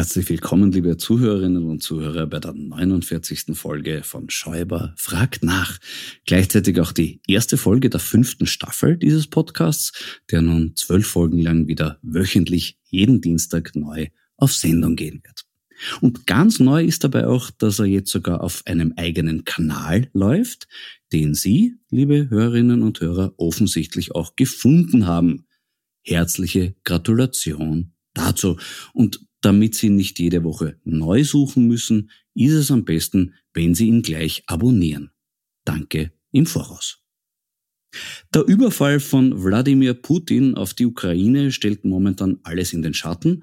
Herzlich willkommen, liebe Zuhörerinnen und Zuhörer, bei der 49. Folge von Schäuber fragt nach. Gleichzeitig auch die erste Folge der fünften Staffel dieses Podcasts, der nun zwölf Folgen lang wieder wöchentlich jeden Dienstag neu auf Sendung gehen wird. Und ganz neu ist dabei auch, dass er jetzt sogar auf einem eigenen Kanal läuft, den Sie, liebe Hörerinnen und Hörer, offensichtlich auch gefunden haben. Herzliche Gratulation dazu. Und damit Sie nicht jede Woche neu suchen müssen, ist es am besten, wenn Sie ihn gleich abonnieren. Danke im Voraus. Der Überfall von Wladimir Putin auf die Ukraine stellt momentan alles in den Schatten.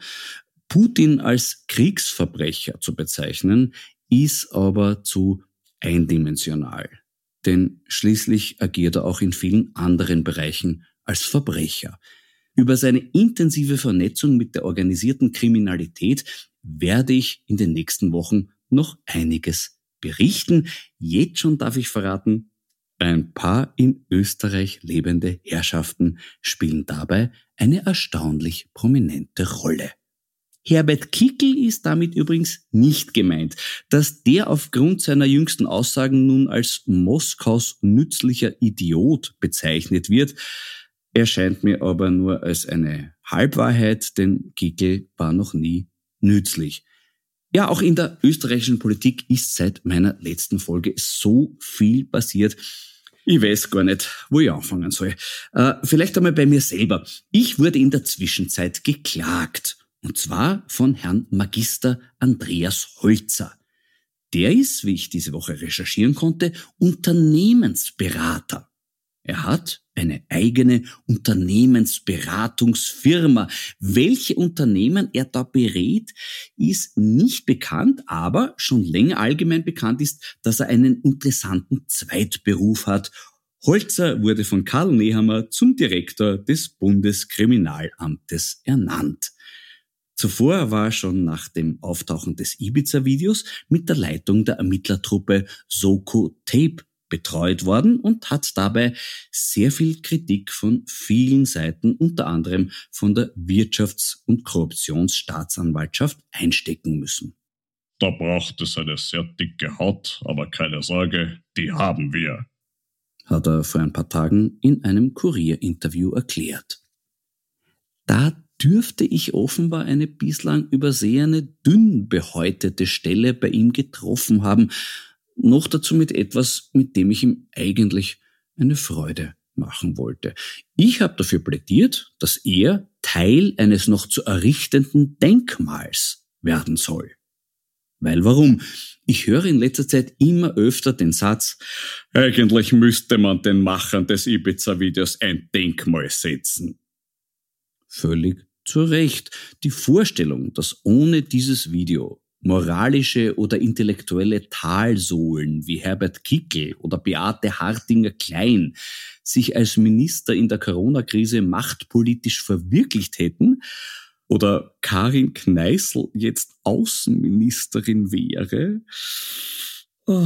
Putin als Kriegsverbrecher zu bezeichnen, ist aber zu eindimensional. Denn schließlich agiert er auch in vielen anderen Bereichen als Verbrecher. Über seine intensive Vernetzung mit der organisierten Kriminalität werde ich in den nächsten Wochen noch einiges berichten. Jetzt schon darf ich verraten, ein paar in Österreich lebende Herrschaften spielen dabei eine erstaunlich prominente Rolle. Herbert Kickel ist damit übrigens nicht gemeint. Dass der aufgrund seiner jüngsten Aussagen nun als Moskaus nützlicher Idiot bezeichnet wird, erscheint mir aber nur als eine Halbwahrheit, denn Kickel war noch nie nützlich. Ja, auch in der österreichischen Politik ist seit meiner letzten Folge so viel passiert. Ich weiß gar nicht, wo ich anfangen soll. Äh, vielleicht einmal bei mir selber. Ich wurde in der Zwischenzeit geklagt. Und zwar von Herrn Magister Andreas Holzer. Der ist, wie ich diese Woche recherchieren konnte, Unternehmensberater. Er hat eine eigene Unternehmensberatungsfirma. Welche Unternehmen er da berät, ist nicht bekannt, aber schon länger allgemein bekannt ist, dass er einen interessanten Zweitberuf hat. Holzer wurde von Karl Nehammer zum Direktor des Bundeskriminalamtes ernannt. Zuvor war er schon nach dem Auftauchen des Ibiza-Videos mit der Leitung der Ermittlertruppe Soko Tape betreut worden und hat dabei sehr viel Kritik von vielen Seiten, unter anderem von der Wirtschafts- und Korruptionsstaatsanwaltschaft, einstecken müssen. Da braucht es eine sehr dicke Haut, aber keine Sorge, die haben wir, hat er vor ein paar Tagen in einem Kurierinterview erklärt. Da dürfte ich offenbar eine bislang übersehene, dünn behäutete Stelle bei ihm getroffen haben, noch dazu mit etwas, mit dem ich ihm eigentlich eine Freude machen wollte. Ich habe dafür plädiert, dass er Teil eines noch zu errichtenden Denkmals werden soll. Weil warum? Ich höre in letzter Zeit immer öfter den Satz, eigentlich müsste man den Machern des Ibiza-Videos ein Denkmal setzen. Völlig zu Recht. Die Vorstellung, dass ohne dieses Video moralische oder intellektuelle Talsohlen wie Herbert Kickel oder Beate Hartinger Klein sich als Minister in der Corona-Krise machtpolitisch verwirklicht hätten, oder Karin Kneißl jetzt Außenministerin wäre. Oh,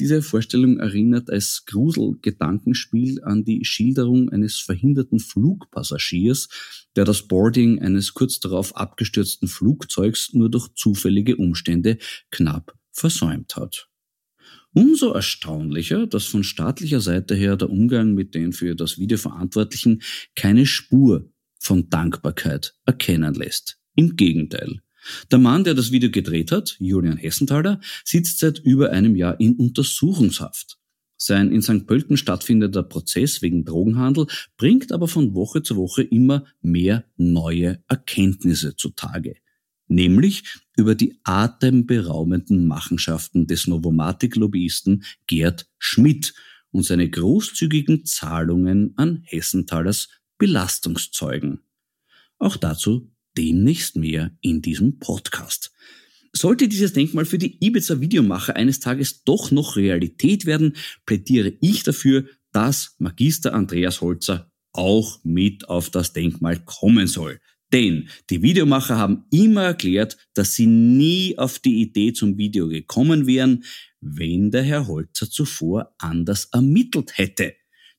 diese Vorstellung erinnert als Gruselgedankenspiel an die Schilderung eines verhinderten Flugpassagiers, der das Boarding eines kurz darauf abgestürzten Flugzeugs nur durch zufällige Umstände knapp versäumt hat. Umso erstaunlicher, dass von staatlicher Seite her der Umgang mit den für das Video Verantwortlichen keine Spur von Dankbarkeit erkennen lässt. Im Gegenteil. Der Mann, der das Video gedreht hat, Julian Hessenthaler, sitzt seit über einem Jahr in Untersuchungshaft. Sein in St. Pölten stattfindender Prozess wegen Drogenhandel bringt aber von Woche zu Woche immer mehr neue Erkenntnisse zutage. Nämlich über die atemberaubenden Machenschaften des Novomatic-Lobbyisten Gerd Schmidt und seine großzügigen Zahlungen an Hessenthalers Belastungszeugen. Auch dazu demnächst mehr in diesem Podcast. Sollte dieses Denkmal für die Ibiza-Videomacher eines Tages doch noch Realität werden, plädiere ich dafür, dass Magister Andreas Holzer auch mit auf das Denkmal kommen soll. Denn die Videomacher haben immer erklärt, dass sie nie auf die Idee zum Video gekommen wären, wenn der Herr Holzer zuvor anders ermittelt hätte.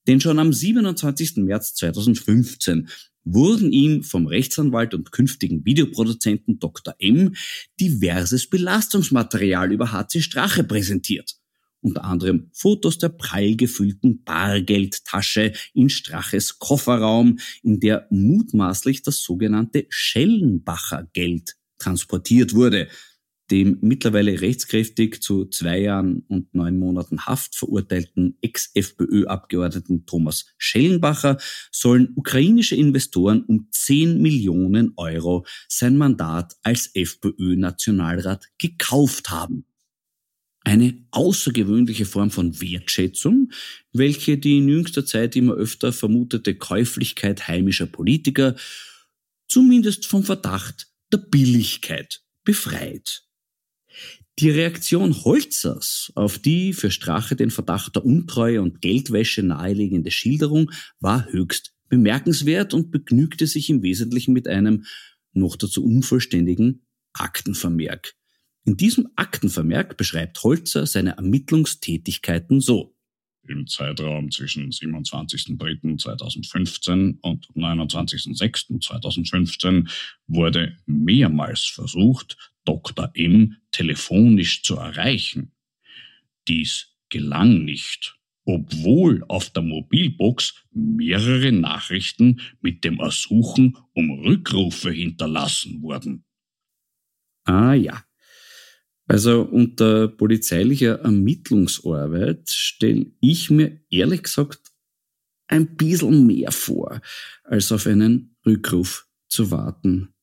Denn schon am 27. März 2015 wurden ihm vom Rechtsanwalt und künftigen Videoproduzenten Dr. M diverses Belastungsmaterial über HC Strache präsentiert. Unter anderem Fotos der prall gefüllten Bargeldtasche in Straches Kofferraum, in der mutmaßlich das sogenannte Schellenbacher Geld transportiert wurde, dem mittlerweile rechtskräftig zu zwei Jahren und neun Monaten Haft verurteilten Ex-FPÖ-Abgeordneten Thomas Schellenbacher sollen ukrainische Investoren um 10 Millionen Euro sein Mandat als FPÖ-Nationalrat gekauft haben. Eine außergewöhnliche Form von Wertschätzung, welche die in jüngster Zeit immer öfter vermutete Käuflichkeit heimischer Politiker zumindest vom Verdacht der Billigkeit befreit. Die Reaktion Holzers auf die für Strache den Verdacht der Untreue und Geldwäsche naheliegende Schilderung war höchst bemerkenswert und begnügte sich im Wesentlichen mit einem noch dazu unvollständigen Aktenvermerk. In diesem Aktenvermerk beschreibt Holzer seine Ermittlungstätigkeiten so. Im Zeitraum zwischen 27.03.2015 und 29.06.2015 wurde mehrmals versucht, Dr. M telefonisch zu erreichen. Dies gelang nicht, obwohl auf der Mobilbox mehrere Nachrichten mit dem Ersuchen um Rückrufe hinterlassen wurden. Ah ja. Also unter polizeilicher Ermittlungsarbeit stelle ich mir ehrlich gesagt ein bisschen mehr vor, als auf einen Rückruf zu warten.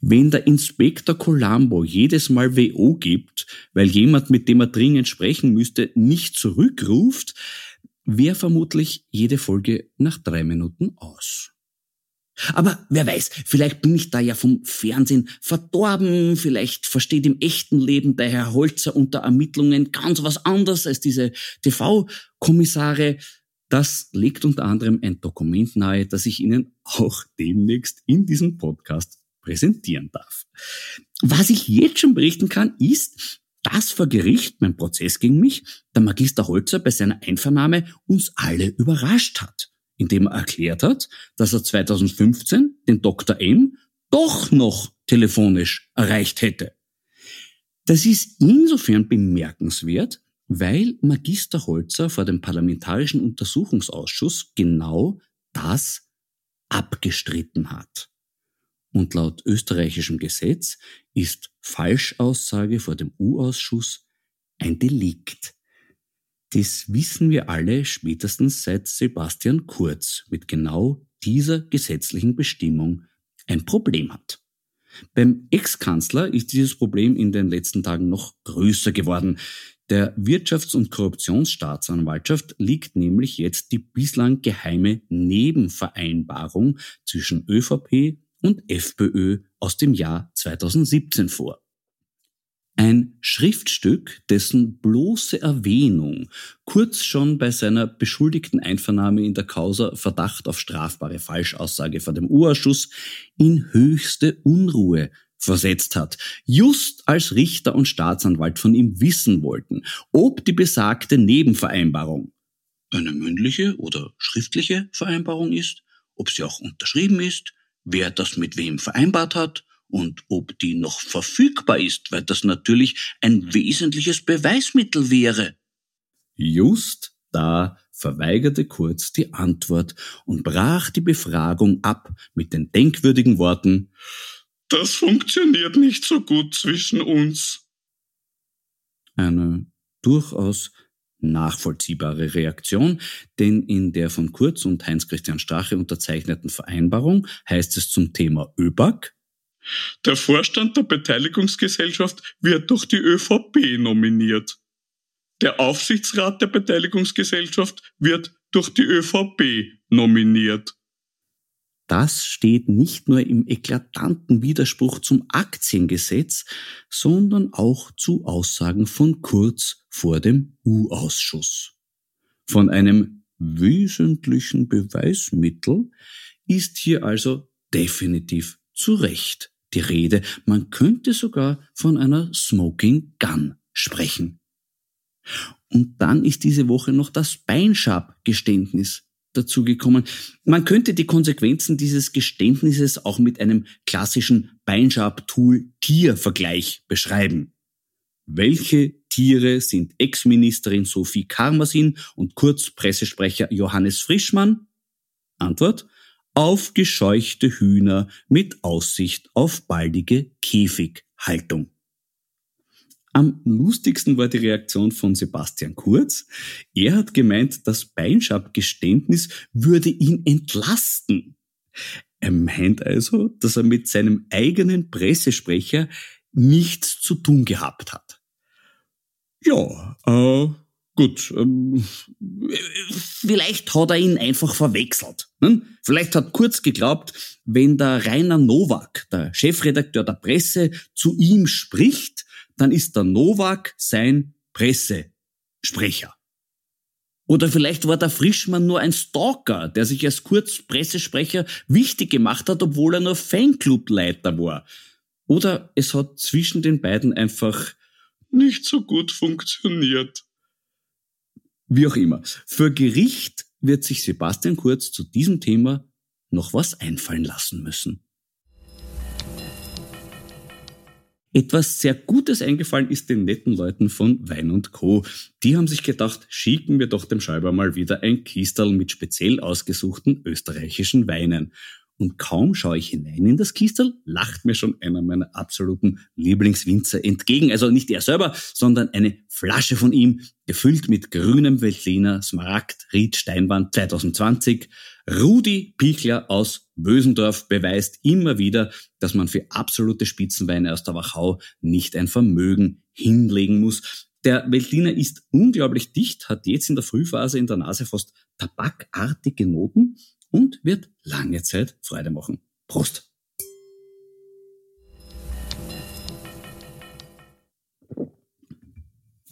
Wenn der Inspektor Colombo jedes Mal WO gibt, weil jemand, mit dem er dringend sprechen müsste, nicht zurückruft, wäre vermutlich jede Folge nach drei Minuten aus. Aber wer weiß, vielleicht bin ich da ja vom Fernsehen verdorben, vielleicht versteht im echten Leben der Herr Holzer unter Ermittlungen ganz was anderes als diese TV-Kommissare. Das legt unter anderem ein Dokument nahe, das ich Ihnen auch demnächst in diesem Podcast präsentieren darf. Was ich jetzt schon berichten kann, ist, dass vor Gericht mein Prozess gegen mich der Magister Holzer bei seiner Einvernahme uns alle überrascht hat, indem er erklärt hat, dass er 2015 den Dr. M doch noch telefonisch erreicht hätte. Das ist insofern bemerkenswert, weil Magister Holzer vor dem Parlamentarischen Untersuchungsausschuss genau das abgestritten hat. Und laut österreichischem Gesetz ist Falschaussage vor dem U-Ausschuss ein Delikt. Das wissen wir alle spätestens seit Sebastian Kurz mit genau dieser gesetzlichen Bestimmung ein Problem hat. Beim Ex-Kanzler ist dieses Problem in den letzten Tagen noch größer geworden. Der Wirtschafts- und Korruptionsstaatsanwaltschaft liegt nämlich jetzt die bislang geheime Nebenvereinbarung zwischen ÖVP und FPÖ aus dem Jahr 2017 vor. Ein Schriftstück, dessen bloße Erwähnung kurz schon bei seiner beschuldigten Einvernahme in der Causa Verdacht auf strafbare Falschaussage vor dem U-Ausschuss in höchste Unruhe versetzt hat, just als Richter und Staatsanwalt von ihm wissen wollten, ob die besagte Nebenvereinbarung eine mündliche oder schriftliche Vereinbarung ist, ob sie auch unterschrieben ist, wer das mit wem vereinbart hat und ob die noch verfügbar ist, weil das natürlich ein wesentliches Beweismittel wäre. Just da verweigerte Kurz die Antwort und brach die Befragung ab mit den denkwürdigen Worten Das funktioniert nicht so gut zwischen uns. Eine durchaus nachvollziehbare Reaktion, denn in der von Kurz und Heinz-Christian Strache unterzeichneten Vereinbarung heißt es zum Thema ÖBAG, der Vorstand der Beteiligungsgesellschaft wird durch die ÖVP nominiert. Der Aufsichtsrat der Beteiligungsgesellschaft wird durch die ÖVP nominiert. Das steht nicht nur im eklatanten Widerspruch zum Aktiengesetz, sondern auch zu Aussagen von Kurz vor dem U-Ausschuss. Von einem wesentlichen Beweismittel ist hier also definitiv zu Recht die Rede. Man könnte sogar von einer Smoking Gun sprechen. Und dann ist diese Woche noch das Beinschab-Geständnis dazugekommen. Man könnte die Konsequenzen dieses Geständnisses auch mit einem klassischen Beinschab-Tool-Tier-Vergleich beschreiben. Welche Tiere sind Ex-Ministerin Sophie Karmasin und Kurz-Pressesprecher Johannes Frischmann? Antwort aufgescheuchte Hühner mit Aussicht auf baldige Käfighaltung. Am lustigsten war die Reaktion von Sebastian Kurz. Er hat gemeint, das Beinschab-Geständnis würde ihn entlasten. Er meint also, dass er mit seinem eigenen Pressesprecher nichts zu tun gehabt hat. Ja, äh, Gut, ähm, vielleicht hat er ihn einfach verwechselt. Ne? Vielleicht hat Kurz geglaubt, wenn der Rainer Nowak, der Chefredakteur der Presse, zu ihm spricht, dann ist der Nowak sein Pressesprecher. Oder vielleicht war der Frischmann nur ein Stalker, der sich als Kurz Pressesprecher wichtig gemacht hat, obwohl er nur Fanclubleiter war. Oder es hat zwischen den beiden einfach nicht so gut funktioniert. Wie auch immer. Für Gericht wird sich Sebastian Kurz zu diesem Thema noch was einfallen lassen müssen. Etwas sehr Gutes eingefallen ist den netten Leuten von Wein und Co. Die haben sich gedacht, schicken wir doch dem Schreiber mal wieder ein Kistal mit speziell ausgesuchten österreichischen Weinen. Und kaum schaue ich hinein in das Kistel, lacht mir schon einer meiner absoluten Lieblingswinzer entgegen. Also nicht er selber, sondern eine Flasche von ihm, gefüllt mit grünem Veltliner Smaragd Ried Steinwand 2020. Rudi Pichler aus Bösendorf beweist immer wieder, dass man für absolute Spitzenweine aus der Wachau nicht ein Vermögen hinlegen muss. Der Veltliner ist unglaublich dicht, hat jetzt in der Frühphase in der Nase fast tabakartige Noten und wird lange Zeit Freude machen. Prost!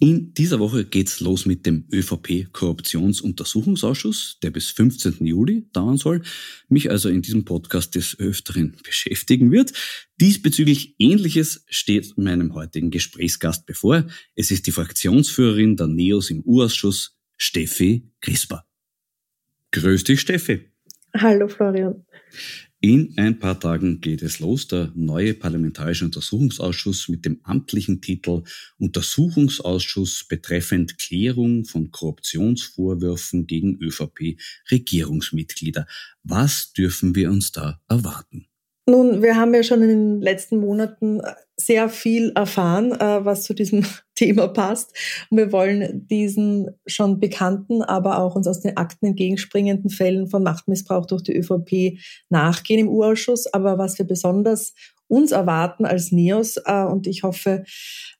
In dieser Woche geht's los mit dem ÖVP-Korruptionsuntersuchungsausschuss, der bis 15. Juli dauern soll, mich also in diesem Podcast des Öfteren beschäftigen wird. Diesbezüglich Ähnliches steht meinem heutigen Gesprächsgast bevor. Es ist die Fraktionsführerin der NEOS im U-Ausschuss, Steffi Crisper. Grüß dich, Steffi. Hallo Florian. In ein paar Tagen geht es los, der neue Parlamentarische Untersuchungsausschuss mit dem amtlichen Titel Untersuchungsausschuss betreffend Klärung von Korruptionsvorwürfen gegen ÖVP-Regierungsmitglieder. Was dürfen wir uns da erwarten? Nun, wir haben ja schon in den letzten Monaten sehr viel erfahren, äh, was zu diesem Thema passt. Und wir wollen diesen schon bekannten, aber auch uns aus den Akten entgegenspringenden Fällen von Machtmissbrauch durch die ÖVP nachgehen im Urausschuss. Aber was wir besonders uns erwarten als NEOS äh, und ich hoffe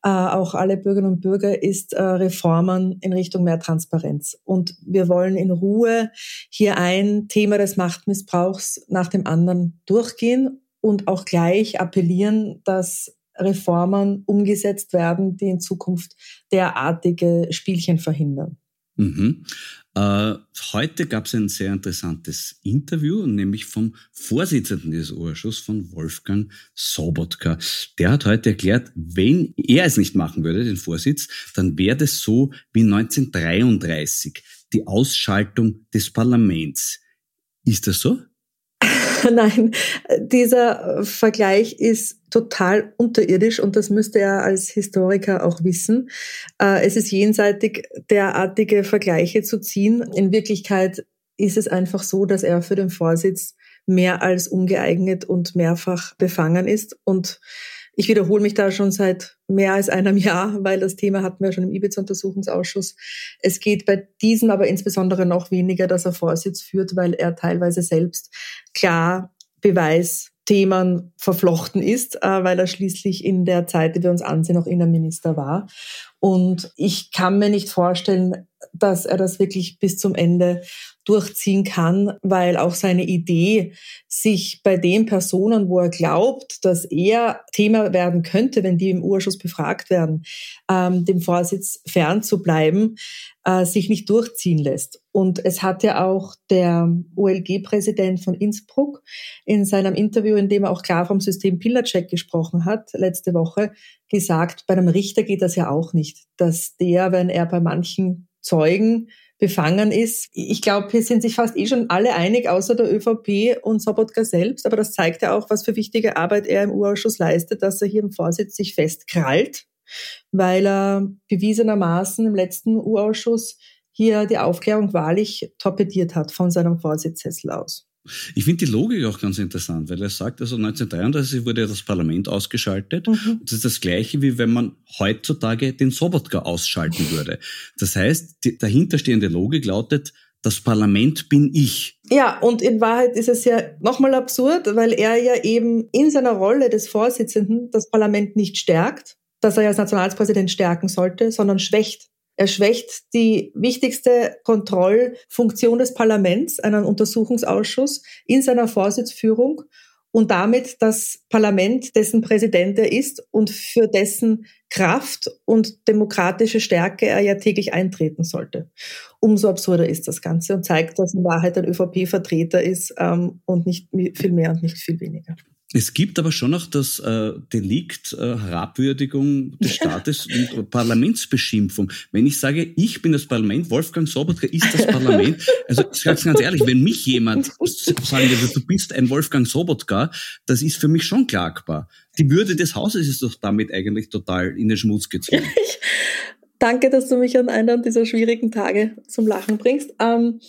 äh, auch alle Bürgerinnen und Bürger ist äh, Reformen in Richtung mehr Transparenz. Und wir wollen in Ruhe hier ein Thema des Machtmissbrauchs nach dem anderen durchgehen und auch gleich appellieren, dass Reformen umgesetzt werden, die in Zukunft derartige Spielchen verhindern. Mhm. Äh, heute gab es ein sehr interessantes Interview, nämlich vom Vorsitzenden des Ausschusses, von Wolfgang Sobotka. Der hat heute erklärt, wenn er es nicht machen würde, den Vorsitz, dann wäre das so wie 1933, die Ausschaltung des Parlaments. Ist das so? Nein, dieser Vergleich ist total unterirdisch und das müsste er als Historiker auch wissen. Äh, es ist jenseitig, derartige Vergleiche zu ziehen. In Wirklichkeit ist es einfach so, dass er für den Vorsitz mehr als ungeeignet und mehrfach befangen ist und ich wiederhole mich da schon seit mehr als einem Jahr, weil das Thema hatten wir schon im Ibiza-Untersuchungsausschuss. Es geht bei diesem aber insbesondere noch weniger, dass er Vorsitz führt, weil er teilweise selbst klar Beweisthemen verflochten ist, äh, weil er schließlich in der Zeit, die wir uns ansehen, auch Innenminister war. Und ich kann mir nicht vorstellen, dass er das wirklich bis zum Ende durchziehen kann, weil auch seine Idee, sich bei den Personen, wo er glaubt, dass er Thema werden könnte, wenn die im Urschuss befragt werden, ähm, dem Vorsitz fernzubleiben, äh, sich nicht durchziehen lässt. Und es hat ja auch der OLG-Präsident von Innsbruck in seinem Interview, in dem er auch klar vom System Pillercheck gesprochen hat, letzte Woche gesagt, bei einem Richter geht das ja auch nicht, dass der, wenn er bei manchen Zeugen befangen ist. Ich glaube, hier sind sich fast eh schon alle einig, außer der ÖVP und Sobotka selbst. Aber das zeigt ja auch, was für wichtige Arbeit er im Urausschuss leistet, dass er hier im Vorsitz sich festkrallt, weil er bewiesenermaßen im letzten Urausschuss hier die Aufklärung wahrlich torpediert hat von seinem Vorsitzsessel aus. Ich finde die Logik auch ganz interessant, weil er sagt, also 1933 wurde das Parlament ausgeschaltet. Mhm. Das ist das Gleiche, wie wenn man heutzutage den Sobotka ausschalten würde. Das heißt, die dahinterstehende Logik lautet, das Parlament bin ich. Ja, und in Wahrheit ist es ja nochmal absurd, weil er ja eben in seiner Rolle des Vorsitzenden das Parlament nicht stärkt, das er ja als Nationalpräsident stärken sollte, sondern schwächt. Er schwächt die wichtigste Kontrollfunktion des Parlaments, einen Untersuchungsausschuss, in seiner Vorsitzführung und damit das Parlament, dessen Präsident er ist und für dessen Kraft und demokratische Stärke er ja täglich eintreten sollte. Umso absurder ist das Ganze und zeigt, dass in Wahrheit ein ÖVP-Vertreter ist ähm, und nicht viel mehr und nicht viel weniger. Es gibt aber schon noch das äh, Delikt äh, Herabwürdigung des Staates und Parlamentsbeschimpfung. Wenn ich sage, ich bin das Parlament, Wolfgang Sobotka ist das Parlament, also ich sage ganz ehrlich, wenn mich jemand sagen würde, du bist ein Wolfgang Sobotka, das ist für mich schon klagbar. Die Würde des Hauses ist doch damit eigentlich total in den Schmutz gezogen. Danke, dass du mich an einer dieser schwierigen Tage zum Lachen bringst. Ähm,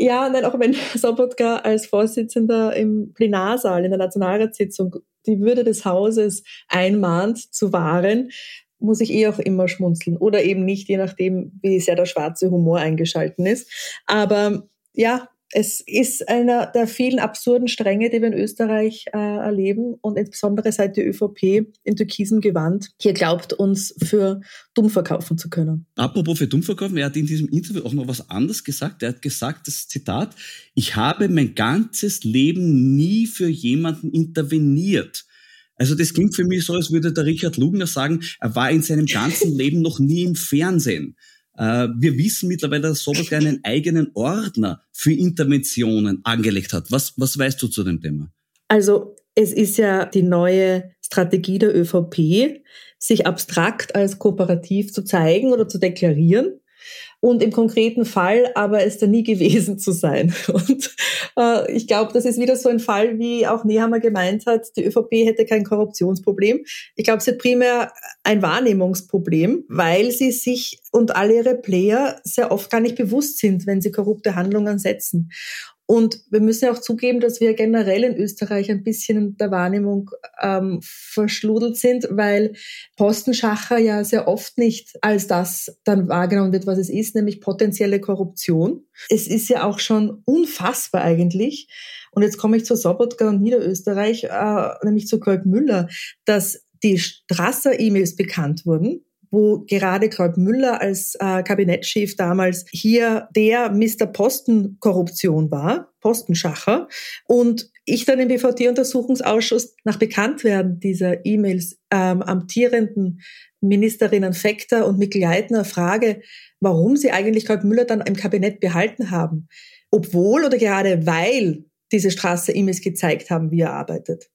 ja, nein, auch wenn Sobotka als Vorsitzender im Plenarsaal in der Nationalratssitzung die Würde des Hauses einmahnt zu wahren, muss ich eh auch immer schmunzeln. Oder eben nicht, je nachdem, wie sehr der schwarze Humor eingeschalten ist. Aber ja, es ist einer der vielen absurden Stränge, die wir in Österreich äh, erleben und insbesondere seit die ÖVP in türkisem Gewand hier glaubt, uns für dumm verkaufen zu können. Apropos für dumm verkaufen, er hat in diesem Interview auch noch was anderes gesagt. Er hat gesagt, das Zitat, ich habe mein ganzes Leben nie für jemanden interveniert. Also das klingt für mich so, als würde der Richard Lugner sagen, er war in seinem ganzen Leben noch nie im Fernsehen. Äh, wir wissen mittlerweile, dass Sobotka einen eigenen Ordner für Interventionen angelegt hat. Was, was weißt du zu dem Thema? Also es ist ja die neue Strategie der ÖVP, sich abstrakt als kooperativ zu zeigen oder zu deklarieren und im konkreten Fall aber es da nie gewesen zu sein. Und äh, ich glaube, das ist wieder so ein Fall, wie auch Nehammer gemeint hat, die ÖVP hätte kein Korruptionsproblem. Ich glaube, sie hat primär ein Wahrnehmungsproblem, weil sie sich und alle ihre Player sehr oft gar nicht bewusst sind, wenn sie korrupte Handlungen setzen. Und wir müssen ja auch zugeben, dass wir generell in Österreich ein bisschen in der Wahrnehmung ähm, verschludelt sind, weil Postenschacher ja sehr oft nicht als das dann wahrgenommen wird, was es ist, nämlich potenzielle Korruption. Es ist ja auch schon unfassbar eigentlich. Und jetzt komme ich zur Sobotka und Niederösterreich, äh, nämlich zu Kolb Müller, dass die Strasser-E-Mails bekannt wurden wo gerade Klaud Müller als äh, Kabinettschef damals hier der Mr. Posten-Korruption war, Postenschacher. Und ich dann im BVT-Untersuchungsausschuss nach Bekanntwerden dieser E-Mails ähm, amtierenden Ministerinnen Fekter und Mikl-Leitner frage, warum sie eigentlich Klaud Müller dann im Kabinett behalten haben. Obwohl oder gerade weil diese Straße E-Mails gezeigt haben, wie er arbeitet.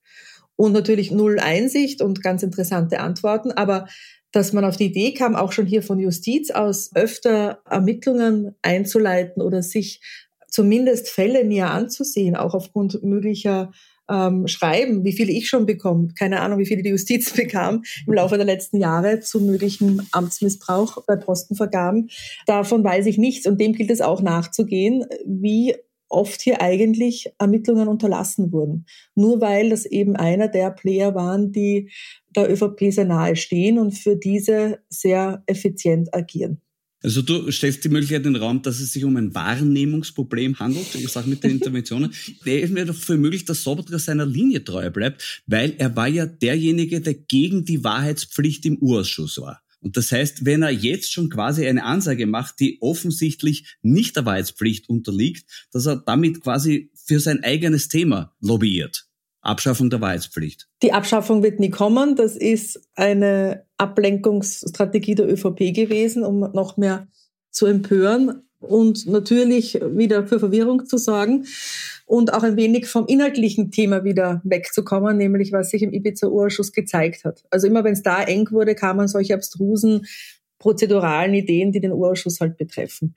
Und natürlich null Einsicht und ganz interessante Antworten, aber dass man auf die Idee kam, auch schon hier von Justiz aus öfter Ermittlungen einzuleiten oder sich zumindest Fälle näher anzusehen, auch aufgrund möglicher ähm, Schreiben, wie viele ich schon bekomme, keine Ahnung, wie viele die Justiz bekam im Laufe der letzten Jahre zu möglichen Amtsmissbrauch bei Postenvergaben. Davon weiß ich nichts und dem gilt es auch nachzugehen, wie oft hier eigentlich Ermittlungen unterlassen wurden. Nur weil das eben einer der Player waren, die der ÖVP sehr nahe stehen und für diese sehr effizient agieren. Also du stellst die Möglichkeit in den Raum, dass es sich um ein Wahrnehmungsproblem handelt, ich sage mit den Interventionen. Der ist mir doch für möglich, dass Sobotka seiner Linie treu bleibt, weil er war ja derjenige, der gegen die Wahrheitspflicht im Urausschuss war. Und das heißt, wenn er jetzt schon quasi eine Ansage macht, die offensichtlich nicht der Wahrheitspflicht unterliegt, dass er damit quasi für sein eigenes Thema lobbyiert. Abschaffung der Wahrheitspflicht. Die Abschaffung wird nie kommen. Das ist eine Ablenkungsstrategie der ÖVP gewesen, um noch mehr zu empören und natürlich wieder für Verwirrung zu sorgen und auch ein wenig vom inhaltlichen Thema wieder wegzukommen, nämlich was sich im Ibiza-Urschuss gezeigt hat. Also immer wenn es da eng wurde, kamen solche abstrusen prozeduralen Ideen, die den Urausschuss halt betreffen.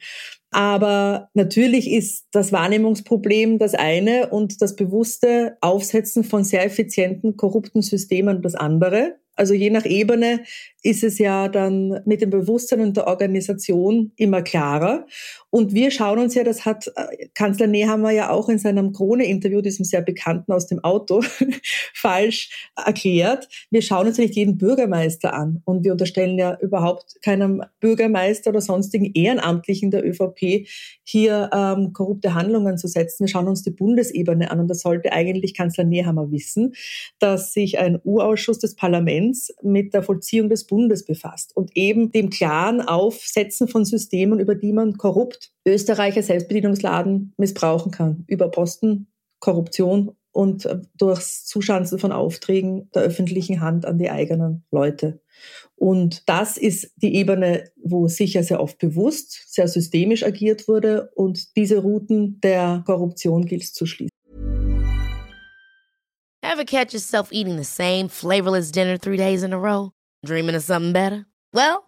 Aber natürlich ist das Wahrnehmungsproblem das eine und das bewusste Aufsetzen von sehr effizienten, korrupten Systemen das andere. Also je nach Ebene ist es ja dann mit dem Bewusstsein und der Organisation immer klarer. Und wir schauen uns ja, das hat äh, Kanzler Nehammer ja auch in seinem Krone-Interview, diesem sehr bekannten aus dem Auto, falsch erklärt. Wir schauen uns ja nicht jeden Bürgermeister an. Und wir unterstellen ja überhaupt keinem Bürgermeister oder sonstigen Ehrenamtlichen der ÖVP hier ähm, korrupte Handlungen zu setzen. Wir schauen uns die Bundesebene an. Und das sollte eigentlich Kanzler Nehammer wissen, dass sich ein U-Ausschuss des Parlaments mit der Vollziehung des Bundes befasst und eben dem klaren Aufsetzen von Systemen, über die man korrupt Österreicher Selbstbedienungsladen missbrauchen kann, über Posten, Korruption und äh, durchs Zuschanzen von Aufträgen der öffentlichen Hand an die eigenen Leute. Und das ist die Ebene, wo sicher sehr oft bewusst, sehr systemisch agiert wurde und diese Routen der Korruption gilt es zu schließen. Ever catch yourself eating the same flavorless dinner three days in a row? Dreaming of something better? Well,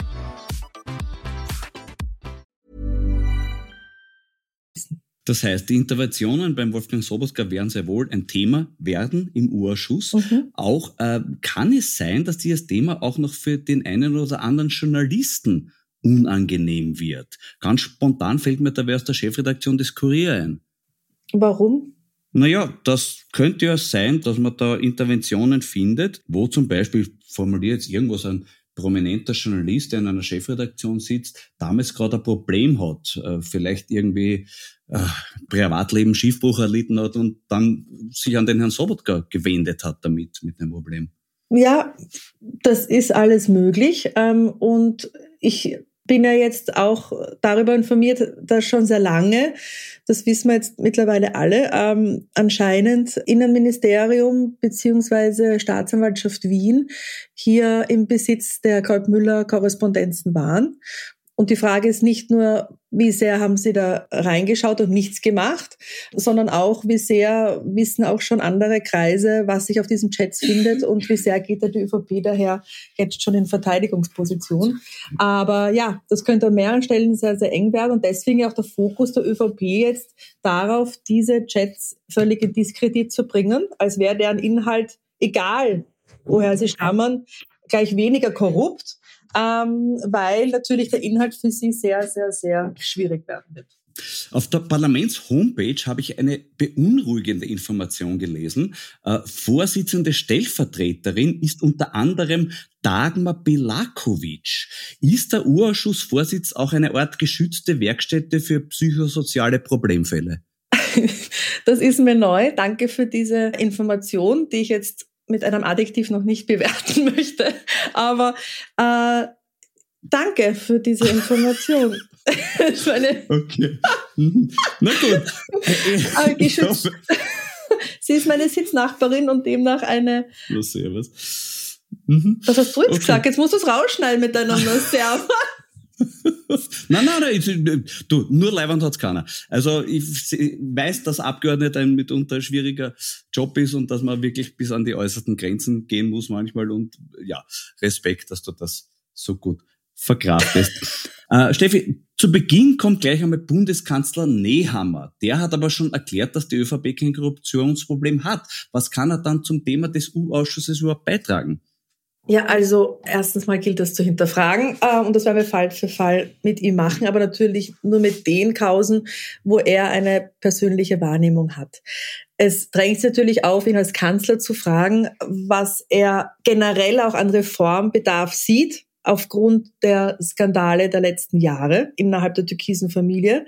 Das heißt, die Interventionen beim Wolfgang Soboska werden sehr wohl ein Thema werden im Urschuss. Mhm. Auch äh, kann es sein, dass dieses Thema auch noch für den einen oder anderen Journalisten unangenehm wird. Ganz spontan fällt mir dabei aus der Chefredaktion des Kurier ein. Warum? Naja, das könnte ja sein, dass man da Interventionen findet, wo zum Beispiel formuliert jetzt irgendwas ein prominenter Journalist, der in einer Chefredaktion sitzt, damals gerade ein Problem hat, äh, vielleicht irgendwie äh, Privatleben Schiffbruch erlitten hat und dann sich an den Herrn Sobotka gewendet hat damit, mit dem Problem. Ja, das ist alles möglich. Ähm, und ich bin ja jetzt auch darüber informiert, dass schon sehr lange, das wissen wir jetzt mittlerweile alle, ähm, anscheinend Innenministerium beziehungsweise Staatsanwaltschaft Wien hier im Besitz der Kolb-Müller-Korrespondenzen waren. Und die Frage ist nicht nur, wie sehr haben Sie da reingeschaut und nichts gemacht, sondern auch, wie sehr wissen auch schon andere Kreise, was sich auf diesen Chats findet und wie sehr geht da die ÖVP daher jetzt schon in Verteidigungsposition. Aber ja, das könnte an mehreren Stellen sehr, sehr eng werden und deswegen auch der Fokus der ÖVP jetzt darauf, diese Chats völlig in Diskredit zu bringen, als wäre deren Inhalt egal, woher sie stammen, gleich weniger korrupt ähm, weil natürlich der Inhalt für sie sehr, sehr, sehr schwierig werden wird. Auf der Parlaments-Homepage habe ich eine beunruhigende Information gelesen. Äh, Vorsitzende Stellvertreterin ist unter anderem Dagmar Belakovic. Ist der Urausschussvorsitz auch eine Art geschützte Werkstätte für psychosoziale Problemfälle? Das ist mir neu. Danke für diese Information, die ich jetzt mit einem Adjektiv noch nicht bewerten möchte. Aber äh, danke für diese Information. okay. Mhm. Na gut. Äh, Sie ist meine Sitznachbarin und demnach eine. Na, servus. Mhm. Was hast du jetzt okay. gesagt? Jetzt musst du es rausschneiden miteinander. Servus nein, nein, nein, du, nur Leibwand hat's keiner. Also ich weiß, dass Abgeordnete ein mitunter schwieriger Job ist und dass man wirklich bis an die äußersten Grenzen gehen muss manchmal und ja, Respekt, dass du das so gut verkraftest. äh, Steffi, zu Beginn kommt gleich einmal Bundeskanzler Nehammer. Der hat aber schon erklärt, dass die ÖVP kein Korruptionsproblem hat. Was kann er dann zum Thema des U-Ausschusses überhaupt beitragen? Ja, also erstens mal gilt das zu hinterfragen äh, und das werden wir Fall für Fall mit ihm machen, aber natürlich nur mit den Kausen, wo er eine persönliche Wahrnehmung hat. Es drängt natürlich auf, ihn als Kanzler zu fragen, was er generell auch an Reformbedarf sieht, aufgrund der Skandale der letzten Jahre innerhalb der türkisen Familie.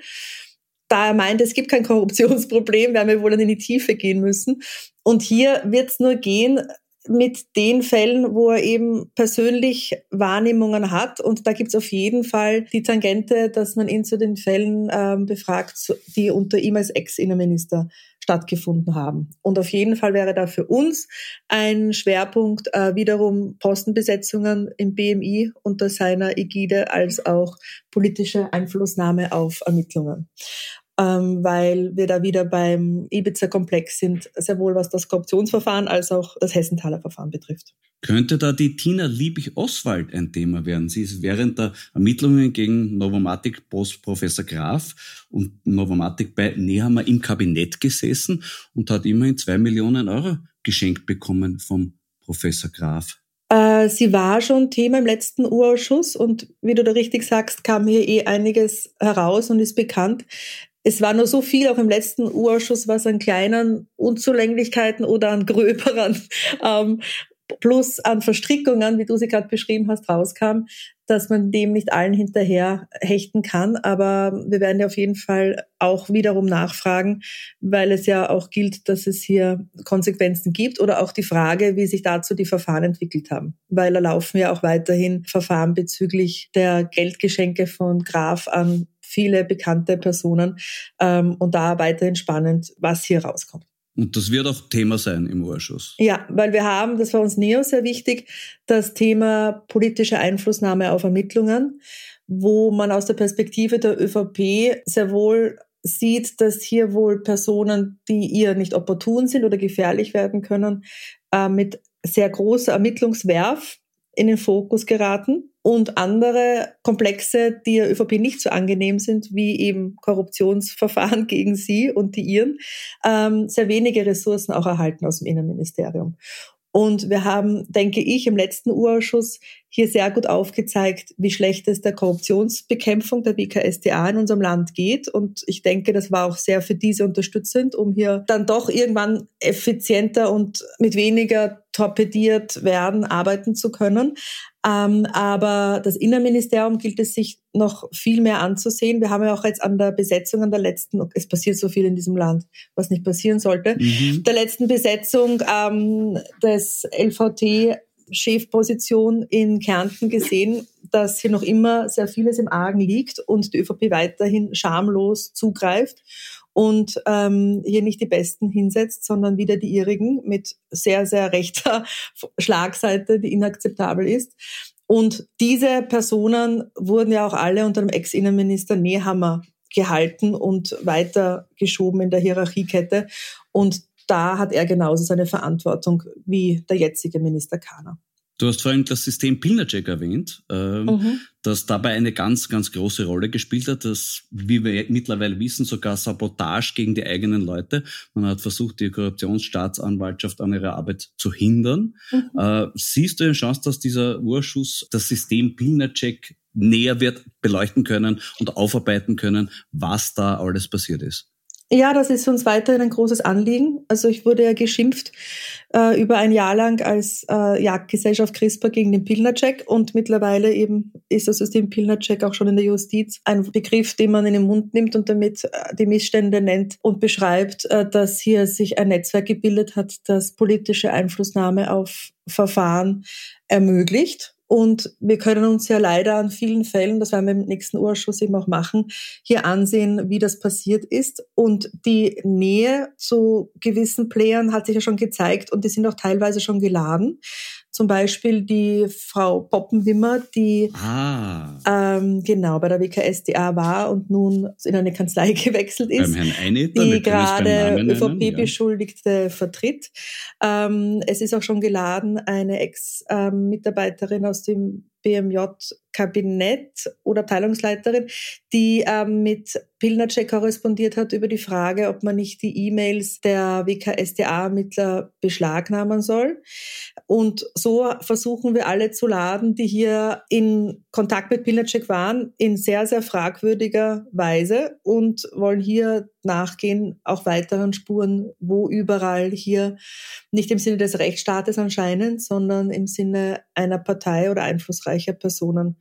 Da er meint, es gibt kein Korruptionsproblem, werden wir wohl in die Tiefe gehen müssen. Und hier wird es nur gehen, mit den Fällen, wo er eben persönlich Wahrnehmungen hat. Und da gibt es auf jeden Fall die Tangente, dass man ihn zu den Fällen ähm, befragt, die unter ihm als Ex-Innenminister stattgefunden haben. Und auf jeden Fall wäre da für uns ein Schwerpunkt äh, wiederum Postenbesetzungen im BMI unter seiner Ägide als auch politische Einflussnahme auf Ermittlungen ähm, weil wir da wieder beim Ibiza-Komplex sind, sehr wohl was das Korruptionsverfahren als auch das Hessenthaler Verfahren betrifft. Könnte da die Tina Liebig-Oswald ein Thema werden? Sie ist während der Ermittlungen gegen Novomatic-Boss Professor Graf und Novomatic bei Nehammer im Kabinett gesessen und hat immerhin zwei Millionen Euro geschenkt bekommen vom Professor Graf. Äh, sie war schon Thema im letzten Urausschuss und wie du da richtig sagst, kam hier eh einiges heraus und ist bekannt. Es war nur so viel, auch im letzten Urschuss, was an kleinen Unzulänglichkeiten oder an gröberen ähm, plus an Verstrickungen, wie du sie gerade beschrieben hast, rauskam, dass man dem nicht allen hinterher hechten kann. Aber wir werden ja auf jeden Fall auch wiederum nachfragen, weil es ja auch gilt, dass es hier Konsequenzen gibt oder auch die Frage, wie sich dazu die Verfahren entwickelt haben. Weil da laufen ja auch weiterhin Verfahren bezüglich der Geldgeschenke von Graf an viele bekannte Personen ähm, und da weiterhin spannend, was hier rauskommt. Und das wird auch Thema sein im Urschuss. Ja, weil wir haben, das war uns Neo sehr wichtig, das Thema politische Einflussnahme auf Ermittlungen, wo man aus der Perspektive der ÖVP sehr wohl sieht, dass hier wohl Personen, die ihr nicht opportun sind oder gefährlich werden können, äh, mit sehr großer Ermittlungswerf in den Fokus geraten und andere Komplexe, die der ÖVP nicht so angenehm sind, wie eben Korruptionsverfahren gegen sie und die ihren, ähm, sehr wenige Ressourcen auch erhalten aus dem Innenministerium. Und wir haben, denke ich, im letzten Urausschuss hier sehr gut aufgezeigt, wie schlecht es der Korruptionsbekämpfung der BKSDA in unserem Land geht. Und ich denke, das war auch sehr für diese unterstützend, um hier dann doch irgendwann effizienter und mit weniger torpediert werden arbeiten zu können. Ähm, aber das Innenministerium gilt es sich noch viel mehr anzusehen. Wir haben ja auch jetzt an der Besetzung an der letzten, es passiert so viel in diesem Land, was nicht passieren sollte, mhm. der letzten Besetzung ähm, des LVT Chefposition in Kärnten gesehen, dass hier noch immer sehr vieles im Argen liegt und die ÖVP weiterhin schamlos zugreift und ähm, hier nicht die Besten hinsetzt, sondern wieder die ihrigen mit sehr, sehr rechter Schlagseite, die inakzeptabel ist. Und diese Personen wurden ja auch alle unter dem Ex-Innenminister Nehammer gehalten und weitergeschoben in der Hierarchiekette. Und da hat er genauso seine Verantwortung wie der jetzige Minister Kahner. Du hast vorhin das System Pilnacek erwähnt, ähm, mhm. das dabei eine ganz, ganz große Rolle gespielt hat, das, wie wir mittlerweile wissen, sogar Sabotage gegen die eigenen Leute. Man hat versucht, die Korruptionsstaatsanwaltschaft an ihrer Arbeit zu hindern. Mhm. Äh, siehst du eine Chance, dass dieser Urschuss das System Pilnacek näher wird beleuchten können und aufarbeiten können, was da alles passiert ist? Ja, das ist uns weiterhin ein großes Anliegen. Also ich wurde ja geschimpft äh, über ein Jahr lang als äh, Jagdgesellschaft CRISPR gegen den Pilnercheck und mittlerweile eben ist das System Pilnercheck auch schon in der Justiz ein Begriff, den man in den Mund nimmt und damit äh, die Missstände nennt und beschreibt, äh, dass hier sich ein Netzwerk gebildet hat, das politische Einflussnahme auf Verfahren ermöglicht und wir können uns ja leider an vielen Fällen, das werden wir im nächsten Urschuss eben auch machen, hier ansehen, wie das passiert ist. Und die Nähe zu gewissen Playern hat sich ja schon gezeigt und die sind auch teilweise schon geladen. Zum Beispiel die Frau Poppenwimmer, die ah. ähm, genau bei der WKSDA war und nun in eine Kanzlei gewechselt ist, Eineter, die gerade ÖVP-Beschuldigte ja. vertritt. Ähm, es ist auch schon geladen eine Ex-Mitarbeiterin aus dem BMJ-Kabinett oder Abteilungsleiterin, die ähm, mit Pilnacek korrespondiert hat über die Frage, ob man nicht die E-Mails der WKSDA-Ermittler beschlagnahmen soll. Und so versuchen wir alle zu laden, die hier in Kontakt mit Pilnacek waren, in sehr, sehr fragwürdiger Weise und wollen hier nachgehen, auch weiteren Spuren, wo überall hier nicht im Sinne des Rechtsstaates anscheinend, sondern im Sinne einer Partei oder einflussreicher Personen